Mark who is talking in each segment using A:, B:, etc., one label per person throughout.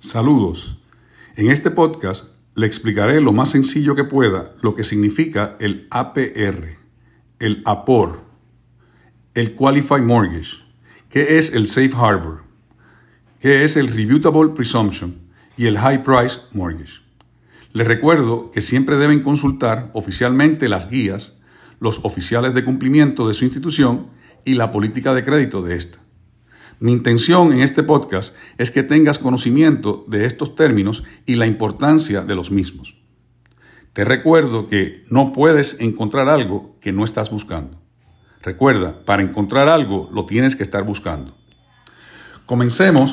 A: Saludos. En este podcast le explicaré lo más sencillo que pueda lo que significa el APR, el APOR, el Qualified Mortgage, qué es el Safe Harbor, qué es el Rebutable Presumption y el High Price Mortgage. Les recuerdo que siempre deben consultar oficialmente las guías, los oficiales de cumplimiento de su institución y la política de crédito de esta. Mi intención en este podcast es que tengas conocimiento de estos términos y la importancia de los mismos. Te recuerdo que no puedes encontrar algo que no estás buscando. Recuerda, para encontrar algo lo tienes que estar buscando. Comencemos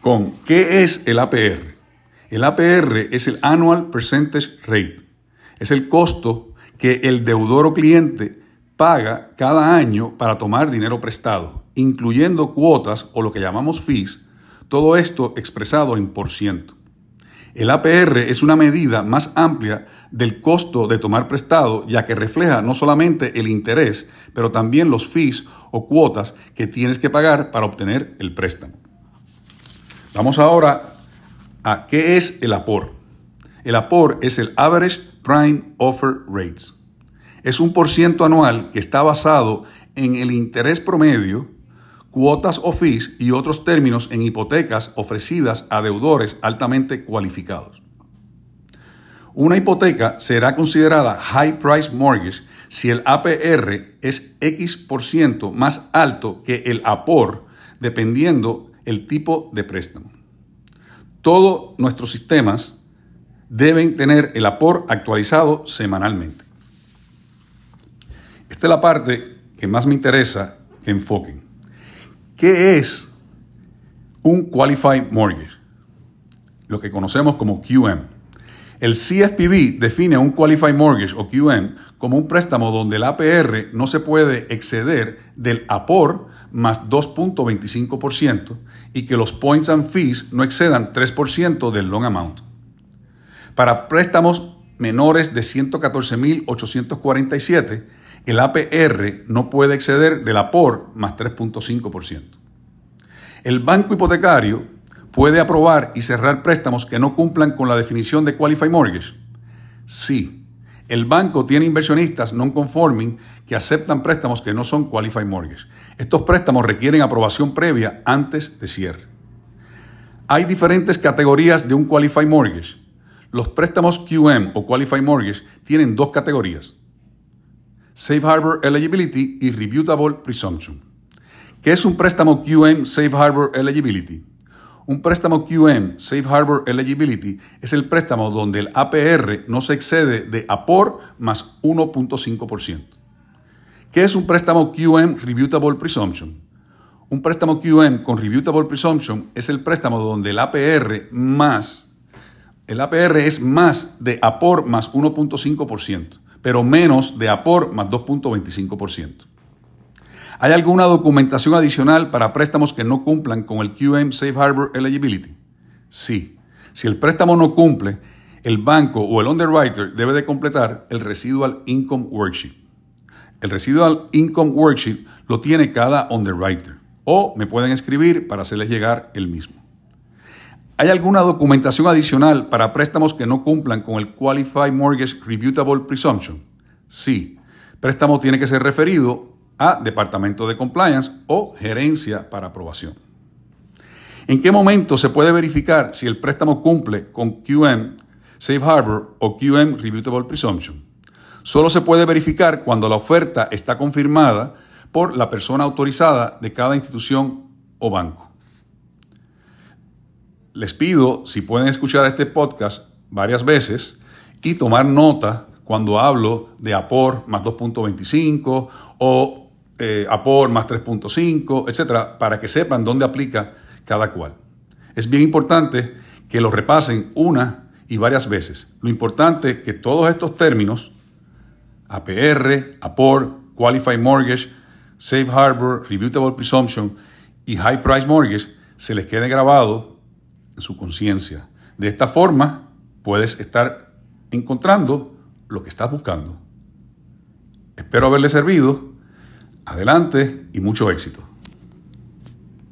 A: con ¿qué es el APR? El APR es el Annual Percentage Rate. Es el costo que el deudor o cliente paga cada año para tomar dinero prestado, incluyendo cuotas o lo que llamamos fees, todo esto expresado en por ciento. El APR es una medida más amplia del costo de tomar prestado, ya que refleja no solamente el interés, pero también los fees o cuotas que tienes que pagar para obtener el préstamo. Vamos ahora a qué es el APOR. El APOR es el Average Prime Offer Rates es un por ciento anual que está basado en el interés promedio, cuotas o fees y otros términos en hipotecas ofrecidas a deudores altamente cualificados. Una hipoteca será considerada high price mortgage si el APR es X por ciento más alto que el APOR, dependiendo el tipo de préstamo. Todos nuestros sistemas deben tener el APOR actualizado semanalmente. Esta es la parte que más me interesa que enfoquen. ¿Qué es un Qualified Mortgage? Lo que conocemos como QM. El CFPB define un Qualified Mortgage o QM como un préstamo donde el APR no se puede exceder del APOR más 2.25% y que los points and fees no excedan 3% del loan amount. Para préstamos menores de 114.847, el APR no puede exceder del APOR más 3.5%. El banco hipotecario puede aprobar y cerrar préstamos que no cumplan con la definición de Qualified Mortgage. Sí, el banco tiene inversionistas non-conforming que aceptan préstamos que no son Qualified Mortgage. Estos préstamos requieren aprobación previa antes de cierre. Hay diferentes categorías de un Qualified Mortgage. Los préstamos QM o Qualified Mortgage tienen dos categorías Safe Harbor Eligibility y Rebutable Presumption. ¿Qué es un préstamo QM Safe Harbor Eligibility? Un préstamo QM Safe Harbor Eligibility es el préstamo donde el APR no se excede de APOR más 1.5%. ¿Qué es un préstamo QM Rebutable Presumption? Un préstamo QM con Rebutable Presumption es el préstamo donde el APR más, el APR es más de APOR más 1.5% pero menos de APOR más 2.25%. ¿Hay alguna documentación adicional para préstamos que no cumplan con el QM Safe Harbor Eligibility? Sí. Si el préstamo no cumple, el banco o el underwriter debe de completar el Residual Income Worksheet. El Residual Income Worksheet lo tiene cada underwriter o me pueden escribir para hacerles llegar el mismo. ¿Hay alguna documentación adicional para préstamos que no cumplan con el Qualified Mortgage Rebutable Presumption? Sí. Préstamo tiene que ser referido a Departamento de Compliance o Gerencia para aprobación. ¿En qué momento se puede verificar si el préstamo cumple con QM Safe Harbor o QM Rebutable Presumption? Solo se puede verificar cuando la oferta está confirmada por la persona autorizada de cada institución o banco les pido si pueden escuchar este podcast varias veces y tomar nota cuando hablo de APOR más 2.25 o eh, APOR más 3.5, etcétera, para que sepan dónde aplica cada cual. Es bien importante que lo repasen una y varias veces. Lo importante es que todos estos términos, APR, APOR, Qualified Mortgage, Safe Harbor, Rebutable Presumption y High Price Mortgage, se les quede grabado su conciencia. De esta forma puedes estar encontrando lo que estás buscando. Espero haberle servido. Adelante y mucho éxito.